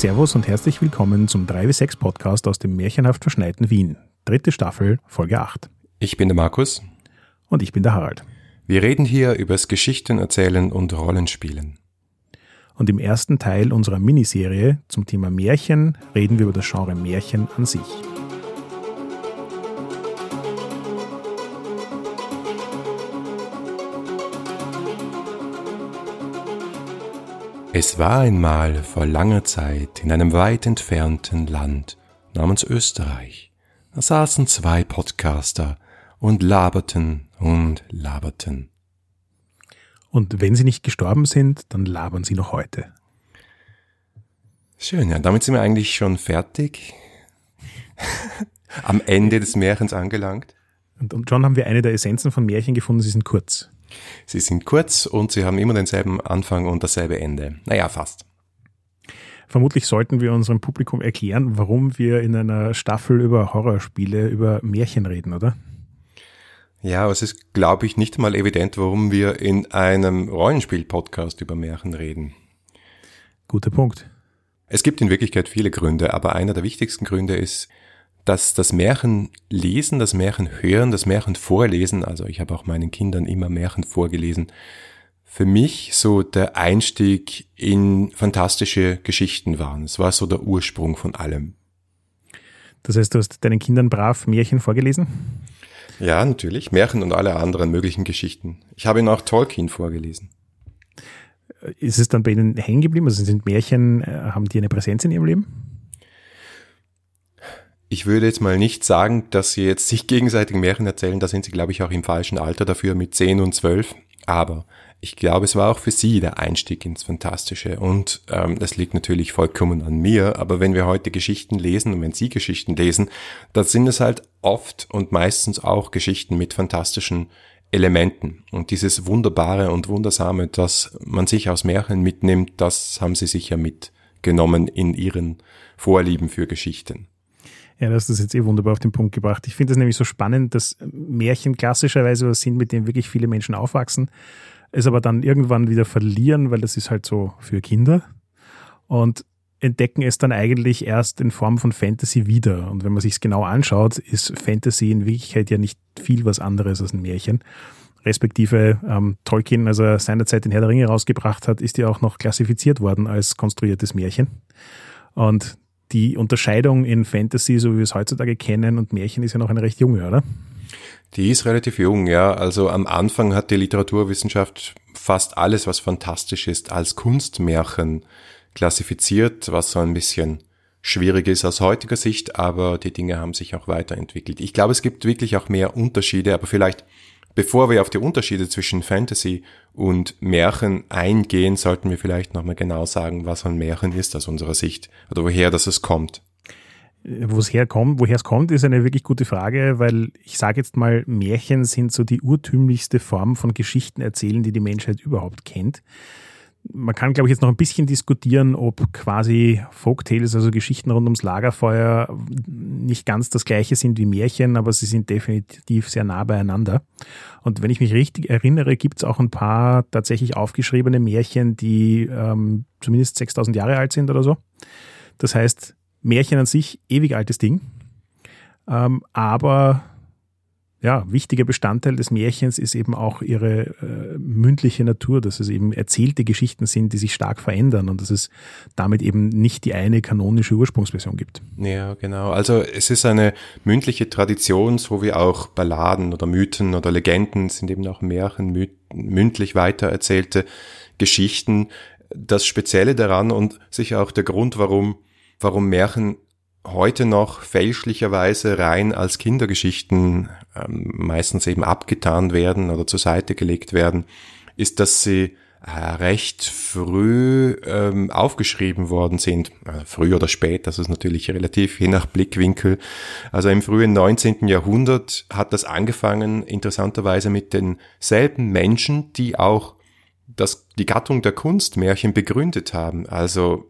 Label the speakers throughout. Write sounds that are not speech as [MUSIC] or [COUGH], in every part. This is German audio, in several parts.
Speaker 1: Servus und herzlich willkommen zum 3W6 Podcast aus dem märchenhaft verschneiten Wien. Dritte Staffel, Folge 8.
Speaker 2: Ich bin der Markus.
Speaker 1: Und ich bin der Harald.
Speaker 2: Wir reden hier übers Geschichten erzählen und Rollenspielen.
Speaker 1: Und im ersten Teil unserer Miniserie zum Thema Märchen reden wir über das Genre Märchen an sich.
Speaker 2: Es war einmal vor langer Zeit in einem weit entfernten Land namens Österreich. Da saßen zwei Podcaster und laberten und laberten.
Speaker 1: Und wenn sie nicht gestorben sind, dann labern sie noch heute.
Speaker 2: Schön, ja, damit sind wir eigentlich schon fertig. [LAUGHS] Am Ende des Märchens angelangt.
Speaker 1: Und, und schon haben wir eine der Essenzen von Märchen gefunden, sie sind kurz.
Speaker 2: Sie sind kurz und sie haben immer denselben Anfang und dasselbe Ende. Naja, fast.
Speaker 1: Vermutlich sollten wir unserem Publikum erklären, warum wir in einer Staffel über Horrorspiele, über Märchen reden, oder?
Speaker 2: Ja, aber es ist, glaube ich, nicht mal evident, warum wir in einem Rollenspiel-Podcast über Märchen reden.
Speaker 1: Guter Punkt.
Speaker 2: Es gibt in Wirklichkeit viele Gründe, aber einer der wichtigsten Gründe ist, dass das Märchen lesen, das Märchen hören, das Märchen vorlesen, also ich habe auch meinen Kindern immer Märchen vorgelesen, für mich so der Einstieg in fantastische Geschichten waren. Es war so der Ursprung von allem.
Speaker 1: Das heißt, du hast deinen Kindern brav Märchen vorgelesen?
Speaker 2: Ja, natürlich. Märchen und alle anderen möglichen Geschichten. Ich habe ihnen auch Tolkien vorgelesen.
Speaker 1: Ist es dann bei ihnen hängen geblieben? Also sind Märchen, äh, haben die eine Präsenz in ihrem Leben?
Speaker 2: Ich würde jetzt mal nicht sagen, dass sie jetzt sich gegenseitig Märchen erzählen, da sind sie, glaube ich, auch im falschen Alter dafür mit 10 und 12. Aber ich glaube, es war auch für sie der Einstieg ins Fantastische. Und ähm, das liegt natürlich vollkommen an mir. Aber wenn wir heute Geschichten lesen und wenn Sie Geschichten lesen, dann sind es halt oft und meistens auch Geschichten mit fantastischen Elementen. Und dieses Wunderbare und Wundersame, das man sich aus Märchen mitnimmt, das haben Sie sicher mitgenommen in Ihren Vorlieben für Geschichten.
Speaker 1: Ja, das hast das jetzt eh wunderbar auf den Punkt gebracht. Ich finde es nämlich so spannend, dass Märchen klassischerweise was sind, mit denen wirklich viele Menschen aufwachsen, es aber dann irgendwann wieder verlieren, weil das ist halt so für Kinder und entdecken es dann eigentlich erst in Form von Fantasy wieder. Und wenn man sich es genau anschaut, ist Fantasy in Wirklichkeit ja nicht viel was anderes als ein Märchen. Respektive ähm, Tolkien, als er seinerzeit den Herr der Ringe rausgebracht hat, ist ja auch noch klassifiziert worden als konstruiertes Märchen. Und die Unterscheidung in Fantasy, so wie wir es heutzutage kennen, und Märchen ist ja noch eine recht junge, oder?
Speaker 2: Die ist relativ jung, ja. Also am Anfang hat die Literaturwissenschaft fast alles, was fantastisch ist, als Kunstmärchen klassifiziert, was so ein bisschen schwierig ist aus heutiger Sicht, aber die Dinge haben sich auch weiterentwickelt. Ich glaube, es gibt wirklich auch mehr Unterschiede, aber vielleicht Bevor wir auf die Unterschiede zwischen Fantasy und Märchen eingehen, sollten wir vielleicht nochmal genau sagen, was ein Märchen ist aus unserer Sicht oder woher das es kommt.
Speaker 1: Wo es herkommt, woher es kommt, ist eine wirklich gute Frage, weil ich sage jetzt mal, Märchen sind so die urtümlichste Form von Geschichten erzählen, die die Menschheit überhaupt kennt man kann, glaube ich, jetzt noch ein bisschen diskutieren, ob quasi Folktales, also Geschichten rund ums Lagerfeuer, nicht ganz das gleiche sind wie Märchen, aber sie sind definitiv sehr nah beieinander. Und wenn ich mich richtig erinnere, gibt es auch ein paar tatsächlich aufgeschriebene Märchen, die ähm, zumindest 6000 Jahre alt sind oder so. Das heißt, Märchen an sich, ewig altes Ding. Ähm, aber ja, wichtiger Bestandteil des Märchens ist eben auch ihre äh, mündliche Natur, dass es eben erzählte Geschichten sind, die sich stark verändern und dass es damit eben nicht die eine kanonische Ursprungsversion gibt.
Speaker 2: Ja, genau. Also es ist eine mündliche Tradition, so wie auch Balladen oder Mythen oder Legenden sind eben auch Märchen, mündlich weitererzählte Geschichten. Das Spezielle daran und sicher auch der Grund, warum, warum Märchen heute noch fälschlicherweise rein als Kindergeschichten ähm, meistens eben abgetan werden oder zur Seite gelegt werden, ist, dass sie äh, recht früh ähm, aufgeschrieben worden sind. Äh, früh oder spät, das ist natürlich relativ, je nach Blickwinkel. Also im frühen 19. Jahrhundert hat das angefangen, interessanterweise mit denselben Menschen, die auch das, die Gattung der Kunstmärchen begründet haben. Also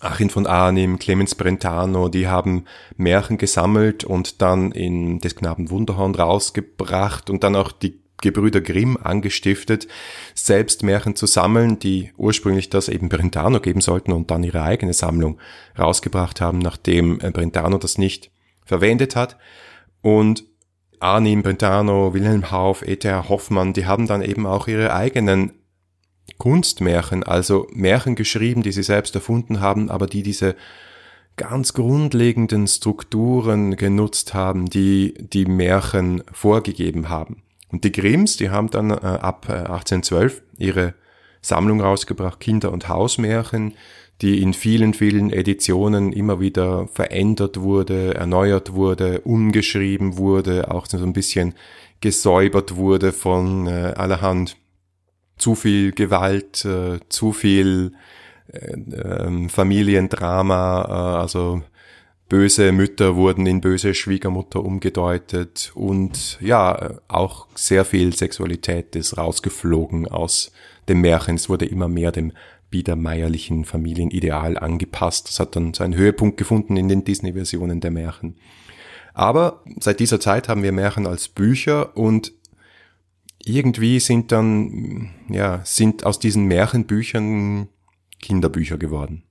Speaker 2: Achim von Arnim, Clemens Brentano, die haben Märchen gesammelt und dann in des Knaben Wunderhorn rausgebracht und dann auch die Gebrüder Grimm angestiftet, selbst Märchen zu sammeln, die ursprünglich das eben Brentano geben sollten und dann ihre eigene Sammlung rausgebracht haben, nachdem äh, Brentano das nicht verwendet hat. Und Arnim Brentano, Wilhelm Hauff, E.T.R. Hoffmann, die haben dann eben auch ihre eigenen Kunstmärchen, also Märchen geschrieben, die sie selbst erfunden haben, aber die diese ganz grundlegenden Strukturen genutzt haben, die die Märchen vorgegeben haben. Und die Grimms, die haben dann äh, ab äh, 1812 ihre Sammlung rausgebracht, Kinder- und Hausmärchen, die in vielen, vielen Editionen immer wieder verändert wurde, erneuert wurde, umgeschrieben wurde, auch so ein bisschen gesäubert wurde von äh, allerhand zu viel Gewalt, äh, zu viel äh, ähm, Familiendrama, äh, also böse Mütter wurden in böse Schwiegermutter umgedeutet und ja, auch sehr viel Sexualität ist rausgeflogen aus dem Märchen. Es wurde immer mehr dem biedermeierlichen Familienideal angepasst. Das hat dann seinen Höhepunkt gefunden in den Disney-Versionen der Märchen. Aber seit dieser Zeit haben wir Märchen als Bücher und irgendwie sind dann, ja, sind aus diesen Märchenbüchern Kinderbücher geworden.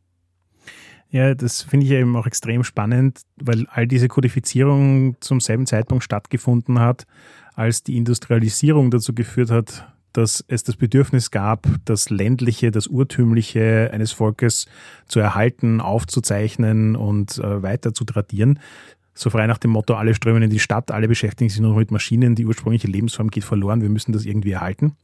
Speaker 1: Ja, das finde ich eben auch extrem spannend, weil all diese Kodifizierung zum selben Zeitpunkt stattgefunden hat, als die Industrialisierung dazu geführt hat, dass es das Bedürfnis gab, das ländliche, das urtümliche eines Volkes zu erhalten, aufzuzeichnen und äh, weiter zu tradieren. So frei nach dem Motto, alle strömen in die Stadt, alle beschäftigen sich nur mit Maschinen, die ursprüngliche Lebensform geht verloren, wir müssen das irgendwie erhalten.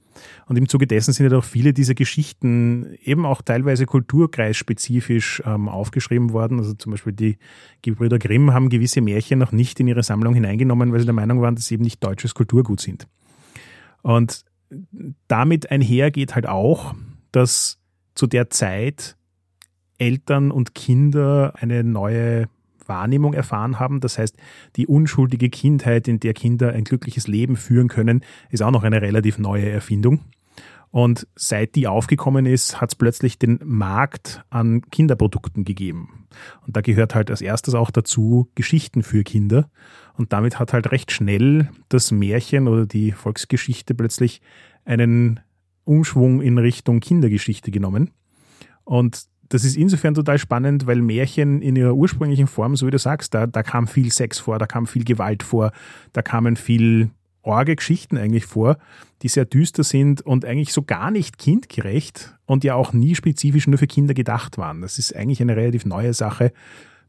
Speaker 1: Und im Zuge dessen sind ja auch viele dieser Geschichten eben auch teilweise kulturkreisspezifisch ähm, aufgeschrieben worden. Also zum Beispiel die Gebrüder Grimm haben gewisse Märchen noch nicht in ihre Sammlung hineingenommen, weil sie der Meinung waren, dass sie eben nicht deutsches Kulturgut sind. Und damit einher geht halt auch, dass zu der Zeit Eltern und Kinder eine neue Wahrnehmung erfahren haben. Das heißt, die unschuldige Kindheit, in der Kinder ein glückliches Leben führen können, ist auch noch eine relativ neue Erfindung. Und seit die aufgekommen ist, hat es plötzlich den Markt an Kinderprodukten gegeben. Und da gehört halt als erstes auch dazu Geschichten für Kinder. Und damit hat halt recht schnell das Märchen oder die Volksgeschichte plötzlich einen Umschwung in Richtung Kindergeschichte genommen. Und das ist insofern total spannend, weil Märchen in ihrer ursprünglichen Form, so wie du sagst, da, da kam viel Sex vor, da kam viel Gewalt vor, da kamen viel orge Geschichten eigentlich vor, die sehr düster sind und eigentlich so gar nicht kindgerecht und ja auch nie spezifisch nur für Kinder gedacht waren. Das ist eigentlich eine relativ neue Sache,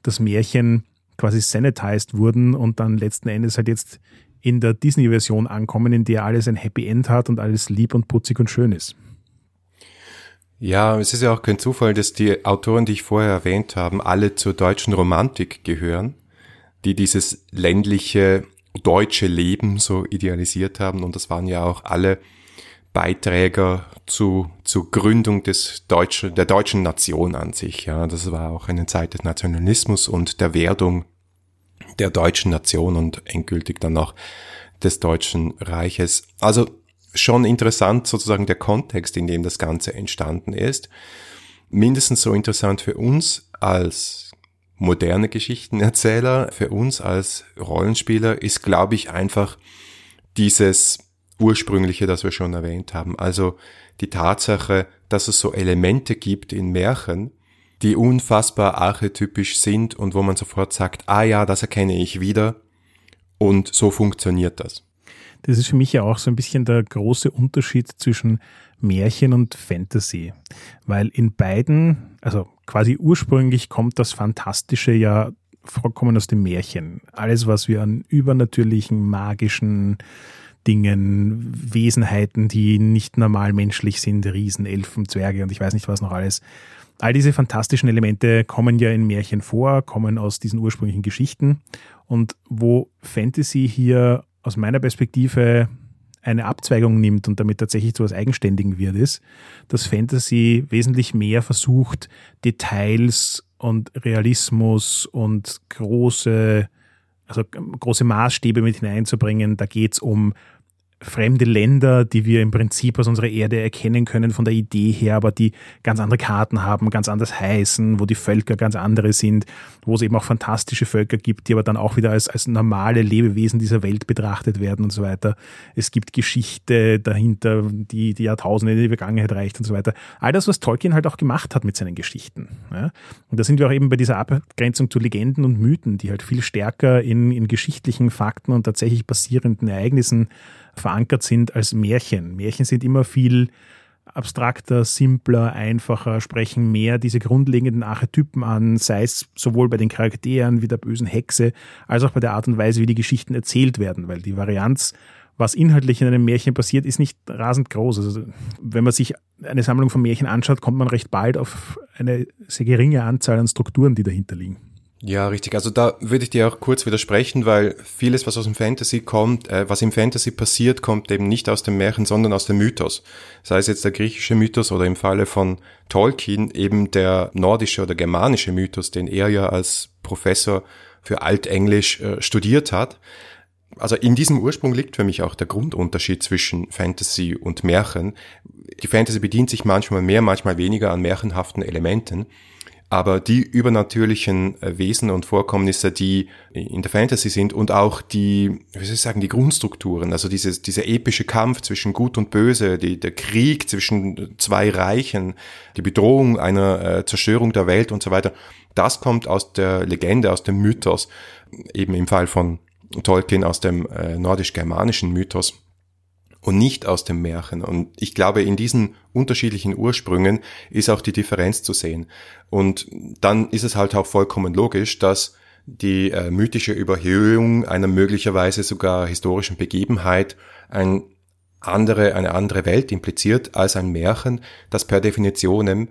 Speaker 1: dass Märchen quasi sanitized wurden und dann letzten Endes halt jetzt in der Disney-Version ankommen, in der alles ein Happy End hat und alles lieb und putzig und schön ist.
Speaker 2: Ja, es ist ja auch kein Zufall, dass die Autoren, die ich vorher erwähnt habe, alle zur deutschen Romantik gehören, die dieses ländliche deutsche Leben so idealisiert haben. Und das waren ja auch alle Beiträger zu, zur Gründung des deutschen, der deutschen Nation an sich. Ja, das war auch eine Zeit des Nationalismus und der Werdung der deutschen Nation und endgültig dann auch des Deutschen Reiches. Also schon interessant sozusagen der Kontext, in dem das Ganze entstanden ist. Mindestens so interessant für uns als moderne Geschichtenerzähler, für uns als Rollenspieler ist, glaube ich, einfach dieses ursprüngliche, das wir schon erwähnt haben. Also die Tatsache, dass es so Elemente gibt in Märchen, die unfassbar archetypisch sind und wo man sofort sagt, ah ja, das erkenne ich wieder und so funktioniert das.
Speaker 1: Das ist für mich ja auch so ein bisschen der große Unterschied zwischen Märchen und Fantasy. Weil in beiden, also quasi ursprünglich kommt das Fantastische ja vollkommen aus dem Märchen. Alles, was wir an übernatürlichen, magischen Dingen, Wesenheiten, die nicht normal menschlich sind, Riesen, Elfen, Zwerge und ich weiß nicht was noch alles. All diese fantastischen Elemente kommen ja in Märchen vor, kommen aus diesen ursprünglichen Geschichten. Und wo Fantasy hier aus meiner Perspektive eine Abzweigung nimmt und damit tatsächlich zu etwas Eigenständigen wird, ist, dass Fantasy wesentlich mehr versucht, Details und Realismus und große, also große Maßstäbe mit hineinzubringen. Da geht es um fremde Länder, die wir im Prinzip aus unserer Erde erkennen können von der Idee her, aber die ganz andere Karten haben, ganz anders heißen, wo die Völker ganz andere sind, wo es eben auch fantastische Völker gibt, die aber dann auch wieder als, als normale Lebewesen dieser Welt betrachtet werden und so weiter. Es gibt Geschichte dahinter, die die Jahrtausende in die Vergangenheit reicht und so weiter. All das, was Tolkien halt auch gemacht hat mit seinen Geschichten. Ja? Und da sind wir auch eben bei dieser Abgrenzung zu Legenden und Mythen, die halt viel stärker in, in geschichtlichen Fakten und tatsächlich basierenden Ereignissen verankert sind als Märchen. Märchen sind immer viel abstrakter, simpler, einfacher, sprechen mehr diese grundlegenden Archetypen an, sei es sowohl bei den Charakteren wie der bösen Hexe, als auch bei der Art und Weise, wie die Geschichten erzählt werden, weil die Varianz, was inhaltlich in einem Märchen passiert, ist nicht rasend groß. Also wenn man sich eine Sammlung von Märchen anschaut, kommt man recht bald auf eine sehr geringe Anzahl an Strukturen, die dahinter liegen.
Speaker 2: Ja, richtig. Also da würde ich dir auch kurz widersprechen, weil vieles, was aus dem Fantasy kommt, äh, was im Fantasy passiert, kommt eben nicht aus dem Märchen, sondern aus dem Mythos. Sei es jetzt der griechische Mythos oder im Falle von Tolkien eben der nordische oder germanische Mythos, den er ja als Professor für Altenglisch äh, studiert hat. Also in diesem Ursprung liegt für mich auch der Grundunterschied zwischen Fantasy und Märchen. Die Fantasy bedient sich manchmal mehr, manchmal weniger an märchenhaften Elementen. Aber die übernatürlichen äh, Wesen und Vorkommnisse, die in der Fantasy sind und auch die, wie soll ich sagen, die Grundstrukturen, also dieses, dieser epische Kampf zwischen Gut und Böse, die, der Krieg zwischen zwei Reichen, die Bedrohung einer äh, Zerstörung der Welt und so weiter, das kommt aus der Legende, aus dem Mythos, eben im Fall von Tolkien aus dem äh, nordisch-germanischen Mythos und nicht aus dem Märchen. Und ich glaube, in diesen unterschiedlichen Ursprüngen ist auch die Differenz zu sehen. Und dann ist es halt auch vollkommen logisch, dass die äh, mythische Überhöhung einer möglicherweise sogar historischen Begebenheit ein andere, eine andere Welt impliziert als ein Märchen, das per Definition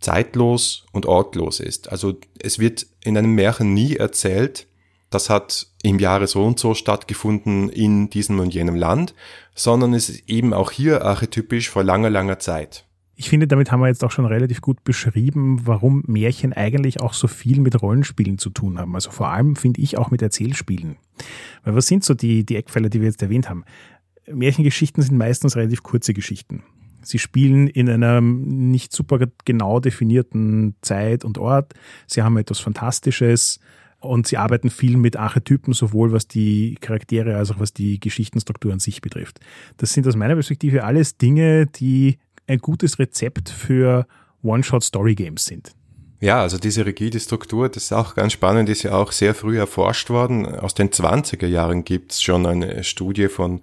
Speaker 2: zeitlos und ortlos ist. Also es wird in einem Märchen nie erzählt, das hat im Jahre so und so stattgefunden in diesem und jenem Land, sondern es ist eben auch hier archetypisch vor langer, langer Zeit.
Speaker 1: Ich finde, damit haben wir jetzt auch schon relativ gut beschrieben, warum Märchen eigentlich auch so viel mit Rollenspielen zu tun haben. Also vor allem finde ich auch mit Erzählspielen. Weil was sind so die, die Eckpfeiler, die wir jetzt erwähnt haben? Märchengeschichten sind meistens relativ kurze Geschichten. Sie spielen in einem nicht super genau definierten Zeit und Ort. Sie haben etwas Fantastisches und sie arbeiten viel mit Archetypen, sowohl was die Charaktere als auch was die Geschichtenstruktur an sich betrifft. Das sind aus meiner Perspektive alles Dinge, die ein gutes Rezept für One-Shot-Story-Games sind.
Speaker 2: Ja, also diese rigide Struktur, das ist auch ganz spannend, ist ja auch sehr früh erforscht worden. Aus den 20er Jahren gibt es schon eine Studie von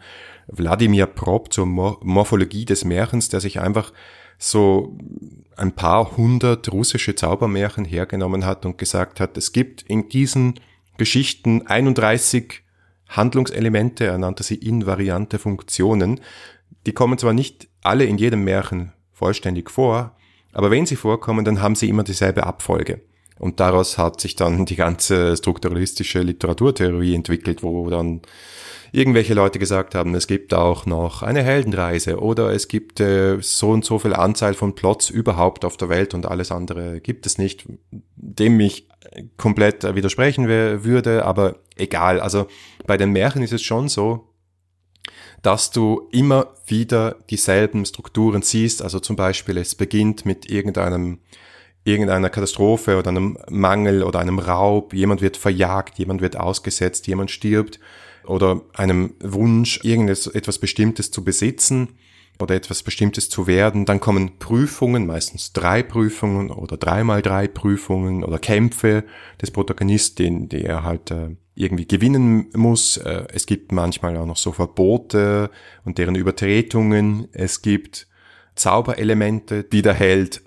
Speaker 2: Wladimir Prop zur Morphologie des Märchens, der sich einfach so ein paar hundert russische Zaubermärchen hergenommen hat und gesagt hat, es gibt in diesen Geschichten 31 Handlungselemente, er nannte sie invariante Funktionen. Die kommen zwar nicht alle in jedem Märchen vollständig vor, aber wenn sie vorkommen, dann haben sie immer dieselbe Abfolge. Und daraus hat sich dann die ganze strukturalistische Literaturtheorie entwickelt, wo dann irgendwelche Leute gesagt haben, es gibt auch noch eine Heldenreise oder es gibt äh, so und so viel Anzahl von Plots überhaupt auf der Welt und alles andere gibt es nicht, dem ich komplett widersprechen würde, aber egal. Also bei den Märchen ist es schon so, dass du immer wieder dieselben Strukturen siehst. Also zum Beispiel, es beginnt mit irgendeinem irgendeiner Katastrophe oder einem Mangel oder einem Raub, jemand wird verjagt, jemand wird ausgesetzt, jemand stirbt oder einem Wunsch, irgendetwas Bestimmtes zu besitzen oder etwas Bestimmtes zu werden. Dann kommen Prüfungen, meistens drei Prüfungen oder dreimal drei Prüfungen oder Kämpfe des Protagonisten, die er halt äh, irgendwie gewinnen muss. Äh, es gibt manchmal auch noch so Verbote und deren Übertretungen. Es gibt Zauberelemente, die der Held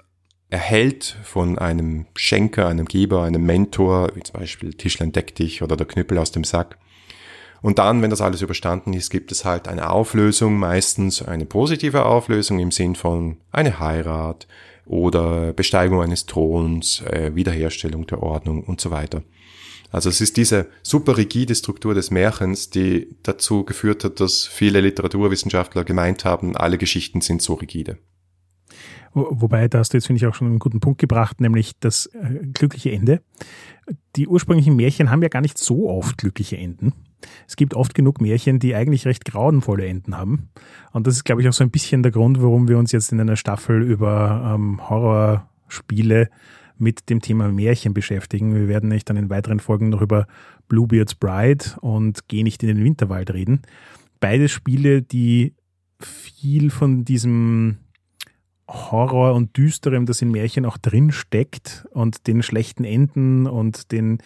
Speaker 2: erhält von einem Schenker, einem Geber, einem Mentor, wie zum Beispiel Tischlein deck dich oder der Knüppel aus dem Sack. Und dann, wenn das alles überstanden ist, gibt es halt eine Auflösung, meistens eine positive Auflösung im Sinn von eine Heirat oder Besteigung eines Throns, äh, Wiederherstellung der Ordnung und so weiter. Also es ist diese super rigide Struktur des Märchens, die dazu geführt hat, dass viele Literaturwissenschaftler gemeint haben, alle Geschichten sind so rigide.
Speaker 1: Wobei, da hast du jetzt, finde ich, auch schon einen guten Punkt gebracht, nämlich das äh, glückliche Ende. Die ursprünglichen Märchen haben ja gar nicht so oft glückliche Enden. Es gibt oft genug Märchen, die eigentlich recht grauenvolle Enden haben. Und das ist, glaube ich, auch so ein bisschen der Grund, warum wir uns jetzt in einer Staffel über ähm, Horrorspiele mit dem Thema Märchen beschäftigen. Wir werden nicht dann in weiteren Folgen noch über Bluebeard's Bride und Geh nicht in den Winterwald reden. Beide Spiele, die viel von diesem Horror und Düsterem, das in Märchen auch drin steckt und den schlechten Enden und den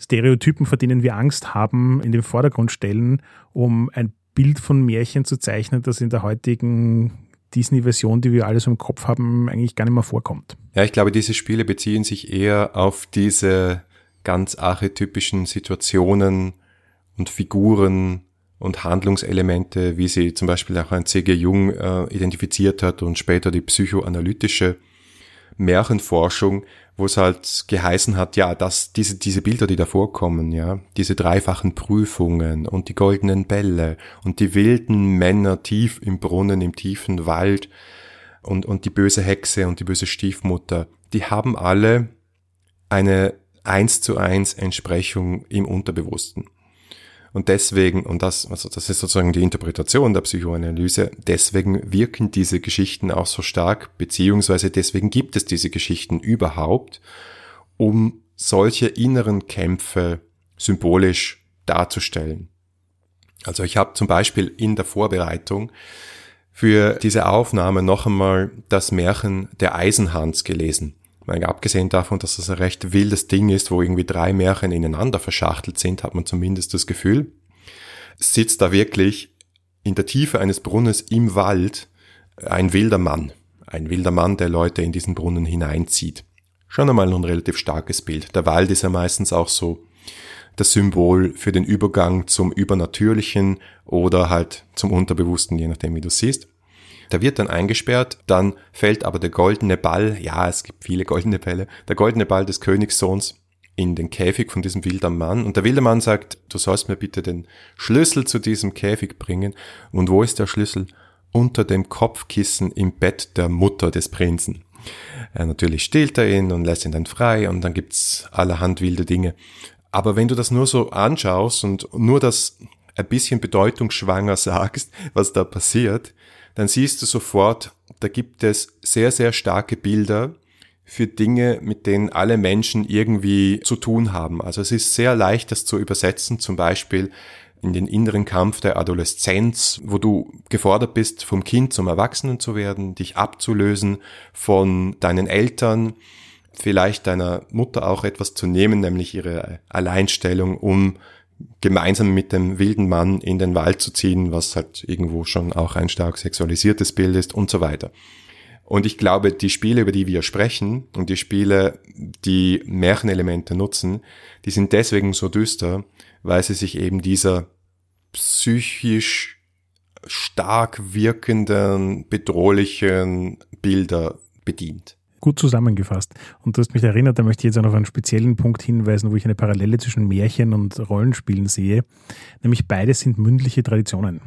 Speaker 1: Stereotypen, vor denen wir Angst haben, in den Vordergrund stellen, um ein Bild von Märchen zu zeichnen, das in der heutigen Disney-Version, die wir alle so im Kopf haben, eigentlich gar nicht mehr vorkommt.
Speaker 2: Ja, ich glaube, diese Spiele beziehen sich eher auf diese ganz archetypischen Situationen und Figuren und Handlungselemente, wie sie zum Beispiel auch ein C.G. Jung äh, identifiziert hat und später die psychoanalytische Märchenforschung, wo es halt geheißen hat, ja, dass diese, diese Bilder, die da vorkommen, ja, diese dreifachen Prüfungen und die goldenen Bälle und die wilden Männer tief im Brunnen, im tiefen Wald und, und die böse Hexe und die böse Stiefmutter, die haben alle eine eins zu eins Entsprechung im Unterbewussten. Und deswegen, und das, also das ist sozusagen die Interpretation der Psychoanalyse, deswegen wirken diese Geschichten auch so stark, beziehungsweise deswegen gibt es diese Geschichten überhaupt, um solche inneren Kämpfe symbolisch darzustellen. Also ich habe zum Beispiel in der Vorbereitung für diese Aufnahme noch einmal das Märchen der Eisenhans gelesen. Meine, abgesehen davon, dass das ein recht wildes Ding ist, wo irgendwie drei Märchen ineinander verschachtelt sind, hat man zumindest das Gefühl, sitzt da wirklich in der Tiefe eines Brunnens im Wald ein wilder Mann. Ein wilder Mann, der Leute in diesen Brunnen hineinzieht. Schon einmal ein relativ starkes Bild. Der Wald ist ja meistens auch so das Symbol für den Übergang zum Übernatürlichen oder halt zum Unterbewussten, je nachdem, wie du siehst. Der wird dann eingesperrt, dann fällt aber der goldene Ball, ja, es gibt viele goldene Bälle, der goldene Ball des Königssohns in den Käfig von diesem wilden Mann und der wilde Mann sagt, du sollst mir bitte den Schlüssel zu diesem Käfig bringen. Und wo ist der Schlüssel? Unter dem Kopfkissen im Bett der Mutter des Prinzen. Er natürlich stillt er ihn und lässt ihn dann frei und dann gibt's allerhand wilde Dinge. Aber wenn du das nur so anschaust und nur das ein bisschen bedeutungsschwanger [LAUGHS] sagst, was da passiert, dann siehst du sofort, da gibt es sehr, sehr starke Bilder für Dinge, mit denen alle Menschen irgendwie zu tun haben. Also es ist sehr leicht, das zu übersetzen, zum Beispiel in den inneren Kampf der Adoleszenz, wo du gefordert bist, vom Kind zum Erwachsenen zu werden, dich abzulösen von deinen Eltern, vielleicht deiner Mutter auch etwas zu nehmen, nämlich ihre Alleinstellung, um gemeinsam mit dem wilden Mann in den Wald zu ziehen, was halt irgendwo schon auch ein stark sexualisiertes Bild ist und so weiter. Und ich glaube, die Spiele, über die wir sprechen und die Spiele, die Märchenelemente nutzen, die sind deswegen so düster, weil sie sich eben dieser psychisch stark wirkenden, bedrohlichen Bilder bedient
Speaker 1: gut zusammengefasst. Und du hast mich erinnert, da möchte ich jetzt auch noch auf einen speziellen Punkt hinweisen, wo ich eine Parallele zwischen Märchen und Rollenspielen sehe. Nämlich beides sind mündliche Traditionen.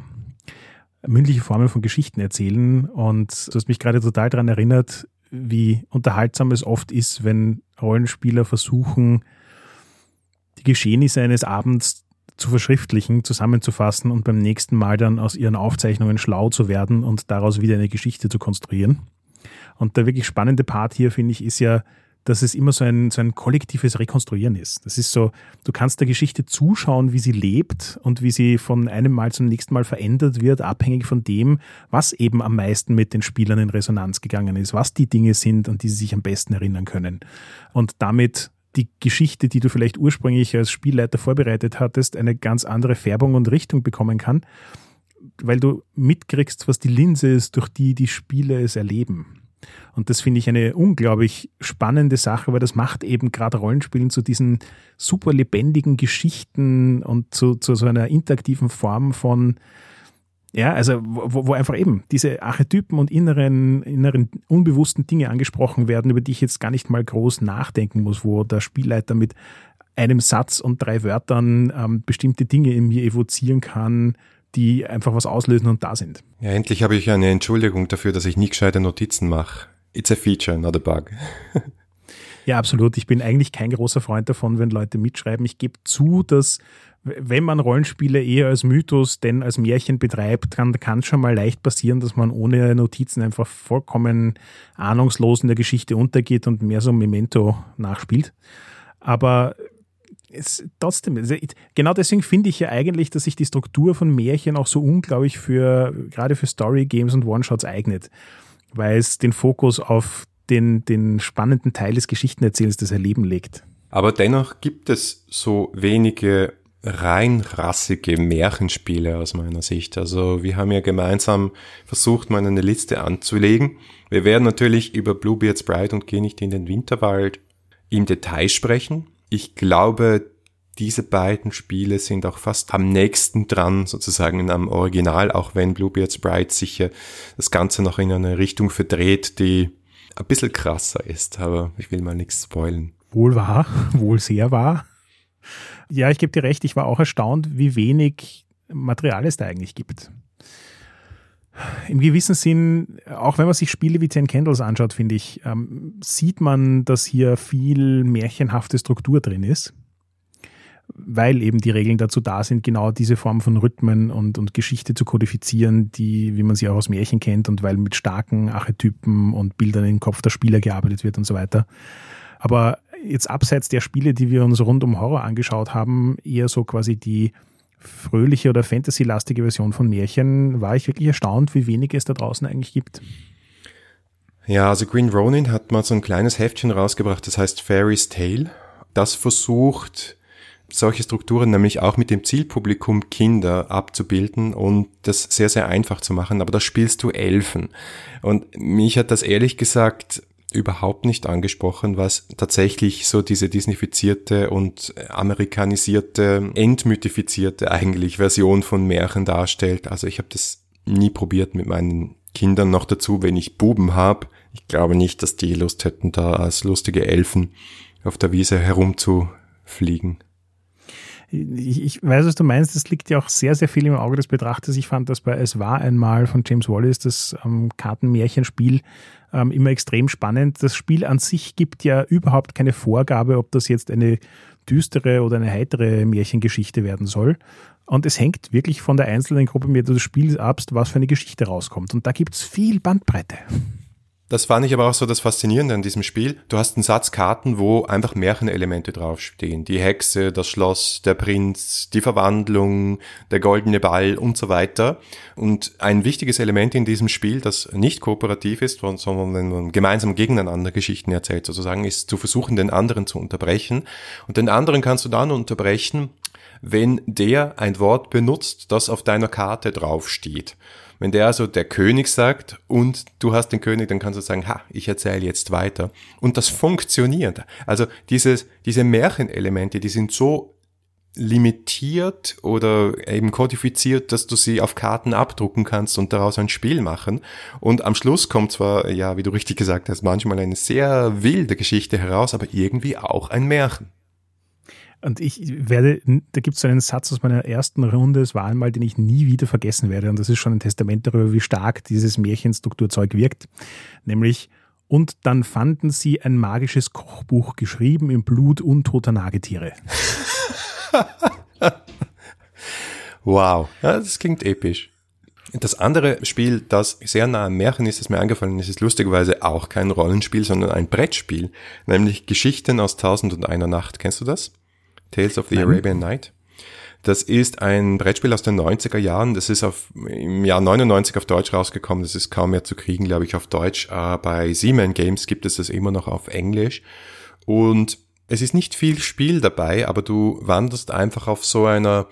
Speaker 1: Mündliche Formen von Geschichten erzählen. Und du hast mich gerade total daran erinnert, wie unterhaltsam es oft ist, wenn Rollenspieler versuchen, die Geschehnisse eines Abends zu verschriftlichen, zusammenzufassen und beim nächsten Mal dann aus ihren Aufzeichnungen schlau zu werden und daraus wieder eine Geschichte zu konstruieren. Und der wirklich spannende Part hier, finde ich, ist ja, dass es immer so ein, so ein kollektives Rekonstruieren ist. Das ist so, du kannst der Geschichte zuschauen, wie sie lebt und wie sie von einem Mal zum nächsten Mal verändert wird, abhängig von dem, was eben am meisten mit den Spielern in Resonanz gegangen ist, was die Dinge sind, an die sie sich am besten erinnern können. Und damit die Geschichte, die du vielleicht ursprünglich als Spielleiter vorbereitet hattest, eine ganz andere Färbung und Richtung bekommen kann, weil du mitkriegst, was die Linse ist, durch die die Spieler es erleben. Und das finde ich eine unglaublich spannende Sache, weil das macht eben gerade Rollenspielen zu diesen super lebendigen Geschichten und zu, zu so einer interaktiven Form von, ja, also wo, wo einfach eben diese Archetypen und inneren, inneren unbewussten Dinge angesprochen werden, über die ich jetzt gar nicht mal groß nachdenken muss, wo der Spielleiter mit einem Satz und drei Wörtern ähm, bestimmte Dinge in mir evozieren kann, die einfach was auslösen und da sind.
Speaker 2: Ja, endlich habe ich eine Entschuldigung dafür, dass ich nie gescheite Notizen mache. It's a feature, not a bug. [LAUGHS]
Speaker 1: Ja, absolut. Ich bin eigentlich kein großer Freund davon, wenn Leute mitschreiben. Ich gebe zu, dass wenn man Rollenspiele eher als Mythos denn als Märchen betreibt, kann es schon mal leicht passieren, dass man ohne Notizen einfach vollkommen ahnungslos in der Geschichte untergeht und mehr so Memento nachspielt. Aber es, trotzdem, also genau deswegen finde ich ja eigentlich, dass sich die Struktur von Märchen auch so unglaublich für, gerade für Story Games und One-Shots eignet, weil es den Fokus auf den, den spannenden Teil des Geschichtenerzählens, das Erleben legt.
Speaker 2: Aber dennoch gibt es so wenige rein rassige Märchenspiele aus meiner Sicht. Also wir haben ja gemeinsam versucht, mal eine Liste anzulegen. Wir werden natürlich über Bluebeard's Bride und Geh nicht in den Winterwald im Detail sprechen. Ich glaube, diese beiden Spiele sind auch fast am nächsten dran, sozusagen am Original, auch wenn Bluebeard's Bride sicher das Ganze noch in eine Richtung verdreht, die ein bisschen krasser ist, aber ich will mal nichts spoilen.
Speaker 1: Wohl wahr, [LAUGHS] wohl sehr wahr. Ja, ich gebe dir recht, ich war auch erstaunt, wie wenig Material es da eigentlich gibt. Im gewissen Sinn, auch wenn man sich Spiele wie Ten Candles anschaut, finde ich, ähm, sieht man, dass hier viel märchenhafte Struktur drin ist, weil eben die Regeln dazu da sind, genau diese Form von Rhythmen und, und Geschichte zu kodifizieren, die, wie man sie auch aus Märchen kennt und weil mit starken Archetypen und Bildern im Kopf der Spieler gearbeitet wird und so weiter. Aber jetzt abseits der Spiele, die wir uns rund um Horror angeschaut haben, eher so quasi die fröhliche oder fantasy-lastige Version von Märchen, war ich wirklich erstaunt, wie wenig es da draußen eigentlich gibt.
Speaker 2: Ja, also Green Ronin hat mal so ein kleines Heftchen rausgebracht, das heißt Fairy's Tale. Das versucht, solche Strukturen nämlich auch mit dem Zielpublikum Kinder abzubilden und das sehr, sehr einfach zu machen. Aber da spielst du Elfen. Und mich hat das ehrlich gesagt überhaupt nicht angesprochen, was tatsächlich so diese disneyfizierte und amerikanisierte, entmythifizierte eigentlich Version von Märchen darstellt. Also ich habe das nie probiert mit meinen Kindern noch dazu, wenn ich Buben habe. Ich glaube nicht, dass die Lust hätten, da als lustige Elfen auf der Wiese herumzufliegen.
Speaker 1: Ich, ich weiß, was du meinst. Das liegt ja auch sehr, sehr viel im Auge des Betrachters. Ich fand das bei Es war einmal von James Wallace, das ähm, Kartenmärchenspiel, ähm, immer extrem spannend. Das Spiel an sich gibt ja überhaupt keine Vorgabe, ob das jetzt eine düstere oder eine heitere Märchengeschichte werden soll. Und es hängt wirklich von der einzelnen Gruppe, mit der du spielst, ab, was für eine Geschichte rauskommt. Und da gibt es viel Bandbreite.
Speaker 2: Das fand ich aber auch so das Faszinierende an diesem Spiel. Du hast einen Satz Karten, wo einfach Märchenelemente draufstehen. Die Hexe, das Schloss, der Prinz, die Verwandlung, der goldene Ball und so weiter. Und ein wichtiges Element in diesem Spiel, das nicht kooperativ ist, sondern wenn man gemeinsam gegeneinander Geschichten erzählt, sozusagen, ist zu versuchen, den anderen zu unterbrechen. Und den anderen kannst du dann unterbrechen, wenn der ein Wort benutzt, das auf deiner Karte draufsteht. Wenn der also der König sagt und du hast den König, dann kannst du sagen, ha, ich erzähle jetzt weiter. Und das funktioniert. Also dieses, diese Märchenelemente, die sind so limitiert oder eben kodifiziert, dass du sie auf Karten abdrucken kannst und daraus ein Spiel machen. Und am Schluss kommt zwar, ja, wie du richtig gesagt hast, manchmal eine sehr wilde Geschichte heraus, aber irgendwie auch ein Märchen.
Speaker 1: Und ich werde, da gibt es so einen Satz aus meiner ersten Runde, es war einmal, den ich nie wieder vergessen werde. Und das ist schon ein Testament darüber, wie stark dieses Märchenstrukturzeug wirkt. Nämlich, und dann fanden sie ein magisches Kochbuch geschrieben im Blut untoter Nagetiere.
Speaker 2: wow, ja, das klingt episch. Das andere Spiel, das sehr nah am Märchen ist, das mir eingefallen ist, ist lustigerweise auch kein Rollenspiel, sondern ein Brettspiel, nämlich Geschichten aus Tausend und einer Nacht. Kennst du das? Tales of the Nein. Arabian Night. Das ist ein Brettspiel aus den 90er Jahren. Das ist auf, im Jahr 99 auf Deutsch rausgekommen. Das ist kaum mehr zu kriegen, glaube ich, auf Deutsch. Äh, bei Seaman Games gibt es das immer noch auf Englisch. Und es ist nicht viel Spiel dabei, aber du wanderst einfach auf so einer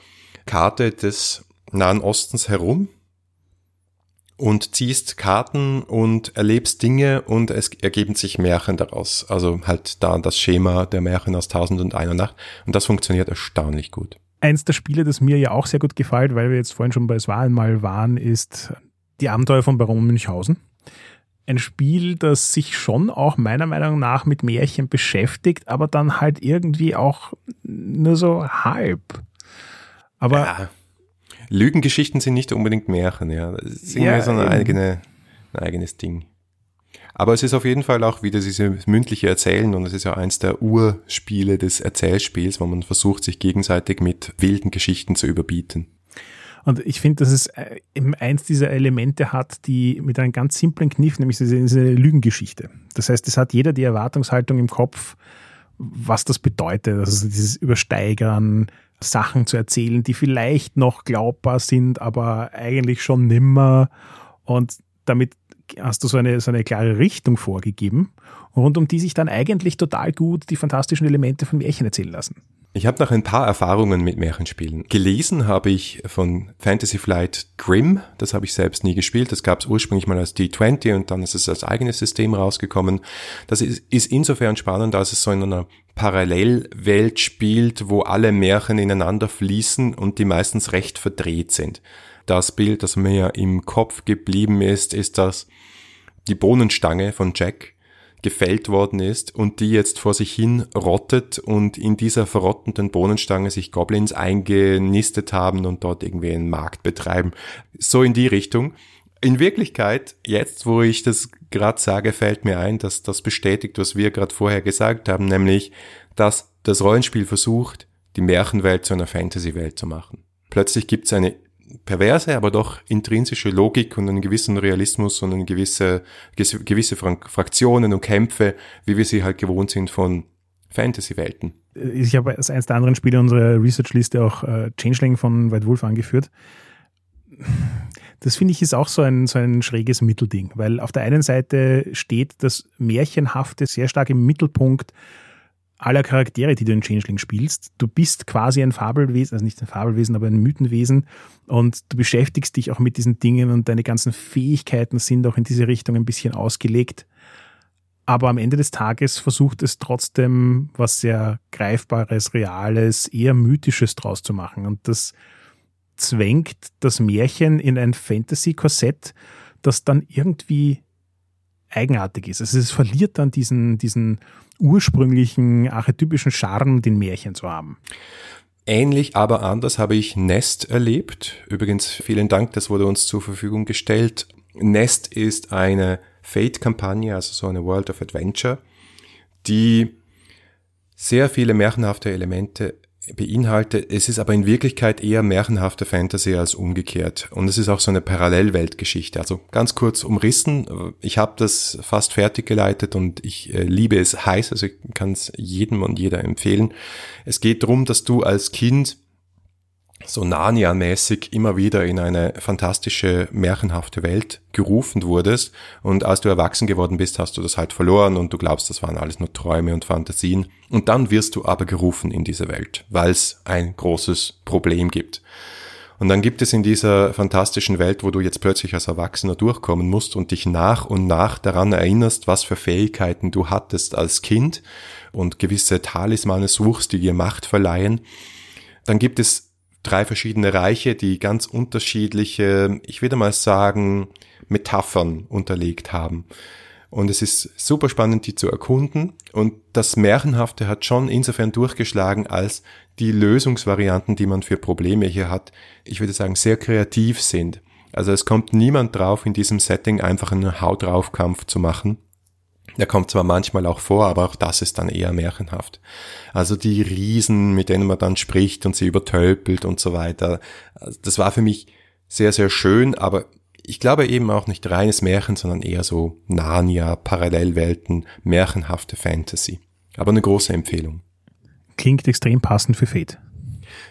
Speaker 2: Karte des Nahen Ostens herum und ziehst Karten und erlebst Dinge und es ergeben sich Märchen daraus. Also halt da das Schema der Märchen aus Tausend und einer Nacht. Und das funktioniert erstaunlich gut.
Speaker 1: Eins der Spiele, das mir ja auch sehr gut gefällt, weil wir jetzt vorhin schon bei Es war einmal waren, ist Die Abenteuer von Baron Münchhausen. Ein Spiel, das sich schon auch meiner Meinung nach mit Märchen beschäftigt, aber dann halt irgendwie auch nur so halb. Aber ja
Speaker 2: Lügengeschichten sind nicht unbedingt Märchen, ja. Das ist irgendwie ja, so eine eigene, ein eigenes Ding. Aber es ist auf jeden Fall auch wieder diese mündliche Erzählen und es ist ja eins der Urspiele des Erzählspiels, wo man versucht, sich gegenseitig mit wilden Geschichten zu überbieten.
Speaker 1: Und ich finde, dass es äh, eben eins dieser Elemente hat, die mit einem ganz simplen Kniff, nämlich diese, diese Lügengeschichte. Das heißt, es hat jeder die Erwartungshaltung im Kopf, was das bedeutet. Also dieses Übersteigern, Sachen zu erzählen, die vielleicht noch glaubbar sind, aber eigentlich schon nimmer. Und damit hast du so eine, so eine klare Richtung vorgegeben, rund um die sich dann eigentlich total gut die fantastischen Elemente von Märchen erzählen lassen.
Speaker 2: Ich habe noch ein paar Erfahrungen mit Märchenspielen. Gelesen habe ich von Fantasy Flight Grimm, das habe ich selbst nie gespielt, das gab es ursprünglich mal als D20 und dann ist es als eigenes System rausgekommen. Das ist, ist insofern spannend, als es so in einer Parallelwelt spielt, wo alle Märchen ineinander fließen und die meistens recht verdreht sind. Das Bild, das mir im Kopf geblieben ist, ist das die Bohnenstange von Jack, gefällt worden ist und die jetzt vor sich hin rottet und in dieser verrottenden Bohnenstange sich Goblins eingenistet haben und dort irgendwie einen Markt betreiben. So in die Richtung. In Wirklichkeit, jetzt wo ich das gerade sage, fällt mir ein, dass das bestätigt, was wir gerade vorher gesagt haben, nämlich, dass das Rollenspiel versucht, die Märchenwelt zu einer Fantasy-Welt zu machen. Plötzlich gibt es eine perverse, aber doch intrinsische Logik und einen gewissen Realismus und eine gewisse, gewisse Fraktionen und Kämpfe, wie wir sie halt gewohnt sind von Fantasy-Welten.
Speaker 1: Ich habe als eines der anderen Spiele unserer Research-Liste auch äh, Changeling von White Wolf angeführt. Das finde ich ist auch so ein, so ein schräges Mittelding, weil auf der einen Seite steht das Märchenhafte sehr stark im Mittelpunkt aller Charaktere, die du in Changeling spielst. Du bist quasi ein Fabelwesen, also nicht ein Fabelwesen, aber ein Mythenwesen und du beschäftigst dich auch mit diesen Dingen und deine ganzen Fähigkeiten sind auch in diese Richtung ein bisschen ausgelegt. Aber am Ende des Tages versucht es trotzdem was sehr Greifbares, Reales, eher Mythisches draus zu machen. Und das zwängt das Märchen in ein Fantasy-Korsett, das dann irgendwie eigenartig ist. Also es verliert dann diesen, diesen ursprünglichen archetypischen Charme, den Märchen zu haben.
Speaker 2: Ähnlich, aber anders habe ich Nest erlebt. Übrigens, vielen Dank, das wurde uns zur Verfügung gestellt. Nest ist eine Fate-Kampagne, also so eine World of Adventure, die sehr viele märchenhafte Elemente beinhaltet. Es ist aber in Wirklichkeit eher märchenhafte Fantasy als umgekehrt. Und es ist auch so eine Parallelweltgeschichte. Also ganz kurz umrissen. Ich habe das fast fertig geleitet und ich äh, liebe es heiß. Also ich kann es jedem und jeder empfehlen. Es geht darum, dass du als Kind so Narnia-mäßig immer wieder in eine fantastische, märchenhafte Welt gerufen wurdest und als du erwachsen geworden bist, hast du das halt verloren und du glaubst, das waren alles nur Träume und Fantasien und dann wirst du aber gerufen in diese Welt, weil es ein großes Problem gibt. Und dann gibt es in dieser fantastischen Welt, wo du jetzt plötzlich als Erwachsener durchkommen musst und dich nach und nach daran erinnerst, was für Fähigkeiten du hattest als Kind und gewisse Talismane suchst, die dir Macht verleihen, dann gibt es drei verschiedene Reiche, die ganz unterschiedliche, ich würde mal sagen, Metaphern unterlegt haben. Und es ist super spannend, die zu erkunden. Und das Märchenhafte hat schon insofern durchgeschlagen, als die Lösungsvarianten, die man für Probleme hier hat, ich würde sagen, sehr kreativ sind. Also es kommt niemand drauf, in diesem Setting einfach einen Haut drauf Kampf zu machen, der kommt zwar manchmal auch vor, aber auch das ist dann eher märchenhaft. Also die Riesen, mit denen man dann spricht und sie übertölpelt und so weiter. Das war für mich sehr, sehr schön, aber ich glaube eben auch nicht reines Märchen, sondern eher so Narnia, Parallelwelten, märchenhafte Fantasy. Aber eine große Empfehlung.
Speaker 1: Klingt extrem passend für Fate.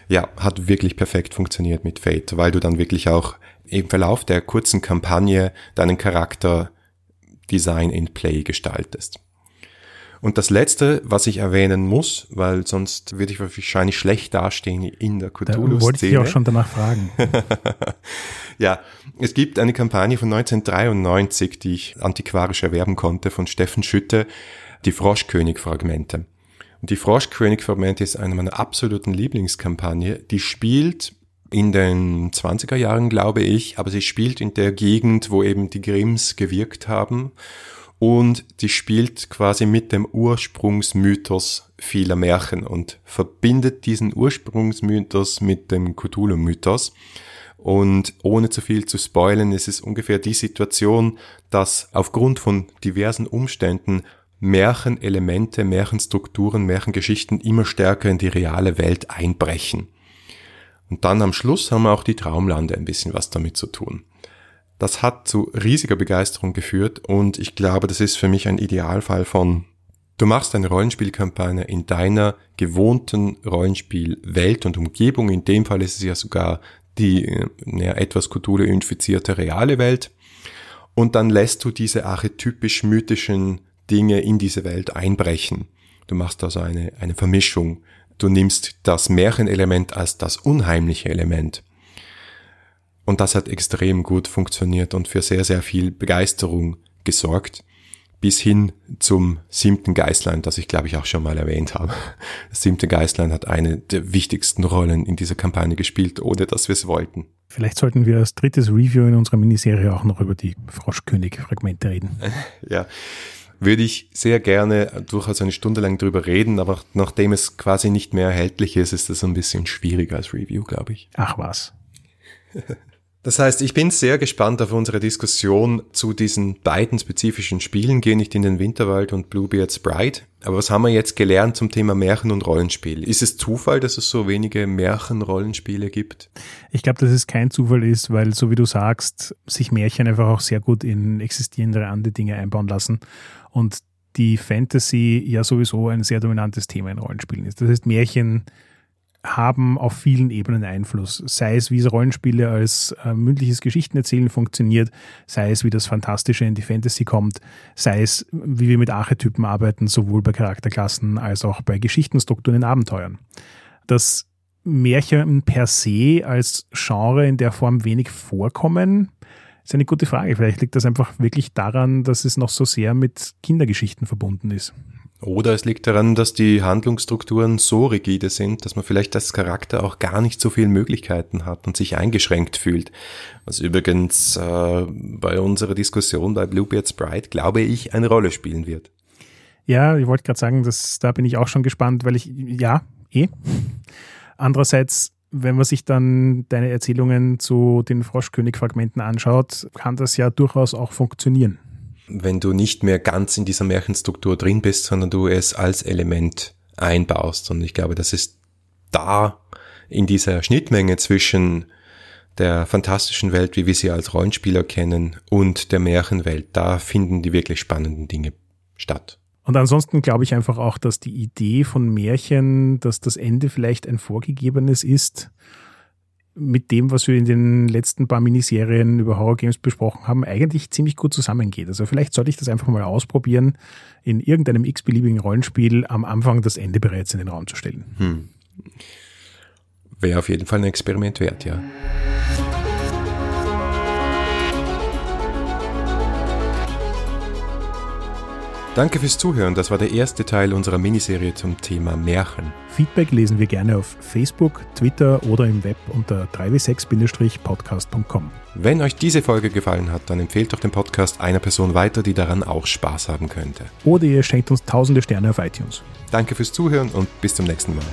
Speaker 2: Ja, hat wirklich perfekt funktioniert mit Fate, weil du dann wirklich auch im Verlauf der kurzen Kampagne deinen Charakter Design in Play gestaltest. Und das letzte, was ich erwähnen muss, weil sonst würde ich wahrscheinlich schlecht dastehen in der Cthulhu-Szene. Da
Speaker 1: wollte ich auch schon danach fragen. [LAUGHS]
Speaker 2: ja, es gibt eine Kampagne von 1993, die ich antiquarisch erwerben konnte, von Steffen Schütte, die Froschkönig-Fragmente. Und die Froschkönig-Fragmente ist eine meiner absoluten Lieblingskampagne. Die spielt in den 20er Jahren, glaube ich, aber sie spielt in der Gegend, wo eben die Grimms gewirkt haben. und die spielt quasi mit dem Ursprungsmythos vieler Märchen und verbindet diesen Ursprungsmythos mit dem Cthulhu-Mythos. Und ohne zu viel zu spoilen, ist es ungefähr die Situation, dass aufgrund von diversen Umständen Märchenelemente, Märchenstrukturen, Märchengeschichten immer stärker in die reale Welt einbrechen. Und dann am Schluss haben auch die Traumlande ein bisschen was damit zu tun. Das hat zu riesiger Begeisterung geführt und ich glaube, das ist für mich ein Idealfall von Du machst eine Rollenspielkampagne in deiner gewohnten Rollenspielwelt und Umgebung. In dem Fall ist es ja sogar die äh, ja, etwas Cthulhu-infizierte reale Welt. Und dann lässt du diese archetypisch mythischen Dinge in diese Welt einbrechen. Du machst also eine, eine Vermischung. Du nimmst das Märchenelement als das unheimliche Element. Und das hat extrem gut funktioniert und für sehr, sehr viel Begeisterung gesorgt. Bis hin zum siebten Geistlein, das ich glaube ich auch schon mal erwähnt habe. Das siebte Geistlein hat eine der wichtigsten Rollen in dieser Kampagne gespielt, ohne dass wir es wollten.
Speaker 1: Vielleicht sollten wir als drittes Review in unserer Miniserie auch noch über die Froschkönig-Fragmente reden. [LAUGHS]
Speaker 2: ja, würde ich sehr gerne durchaus eine Stunde lang drüber reden, aber nachdem es quasi nicht mehr erhältlich ist, ist das ein bisschen schwieriger als Review, glaube ich.
Speaker 1: Ach was. [LAUGHS]
Speaker 2: Das heißt, ich bin sehr gespannt auf unsere Diskussion zu diesen beiden spezifischen Spielen. Gehe nicht in den Winterwald und Bluebeard's Bride. Aber was haben wir jetzt gelernt zum Thema Märchen und Rollenspiel? Ist es Zufall, dass es so wenige Märchen-Rollenspiele gibt?
Speaker 1: Ich glaube, dass es kein Zufall ist, weil, so wie du sagst, sich Märchen einfach auch sehr gut in existierende andere Dinge einbauen lassen und die Fantasy ja sowieso ein sehr dominantes Thema in Rollenspielen ist. Das heißt, Märchen haben auf vielen Ebenen Einfluss. Sei es, wie Rollenspiele als äh, mündliches Geschichtenerzählen funktioniert, sei es, wie das Fantastische in die Fantasy kommt, sei es, wie wir mit Archetypen arbeiten, sowohl bei Charakterklassen als auch bei Geschichtenstrukturen in Abenteuern. Das Märchen per se als Genre in der Form wenig vorkommen, ist eine gute Frage. Vielleicht liegt das einfach wirklich daran, dass es noch so sehr mit Kindergeschichten verbunden ist.
Speaker 2: Oder es liegt daran, dass die Handlungsstrukturen so rigide sind, dass man vielleicht als Charakter auch gar nicht so viele Möglichkeiten hat und sich eingeschränkt fühlt. Was übrigens äh, bei unserer Diskussion bei Bluebeard's Bride, glaube ich, eine Rolle spielen wird.
Speaker 1: Ja, ich wollte gerade sagen, dass, da bin ich auch schon gespannt, weil ich, ja, eh. Andererseits wenn man sich dann deine Erzählungen zu den Froschkönig-Fragmenten anschaut, kann das ja durchaus auch funktionieren.
Speaker 2: Wenn du nicht mehr ganz in dieser Märchenstruktur drin bist, sondern du es als Element einbaust. Und ich glaube, das ist da in dieser Schnittmenge zwischen der fantastischen Welt, wie wir sie als Rollenspieler kennen, und der Märchenwelt, da finden die wirklich spannenden Dinge statt.
Speaker 1: Und ansonsten glaube ich einfach auch, dass die Idee von Märchen, dass das Ende vielleicht ein vorgegebenes ist, mit dem, was wir in den letzten paar Miniserien über Horror Games besprochen haben, eigentlich ziemlich gut zusammengeht. Also vielleicht sollte ich das einfach mal ausprobieren, in irgendeinem x-beliebigen Rollenspiel am Anfang das Ende bereits in den Raum zu stellen. Hm.
Speaker 2: Wäre auf jeden Fall ein Experiment wert, ja. Danke fürs Zuhören. Das war der erste Teil unserer Miniserie zum Thema Märchen.
Speaker 1: Feedback lesen wir gerne auf Facebook, Twitter oder im Web unter 3w6-podcast.com.
Speaker 2: Wenn euch diese Folge gefallen hat, dann empfehlt doch den Podcast einer Person weiter, die daran auch Spaß haben könnte.
Speaker 1: Oder ihr schenkt uns tausende Sterne auf iTunes.
Speaker 2: Danke fürs Zuhören und bis zum nächsten Mal.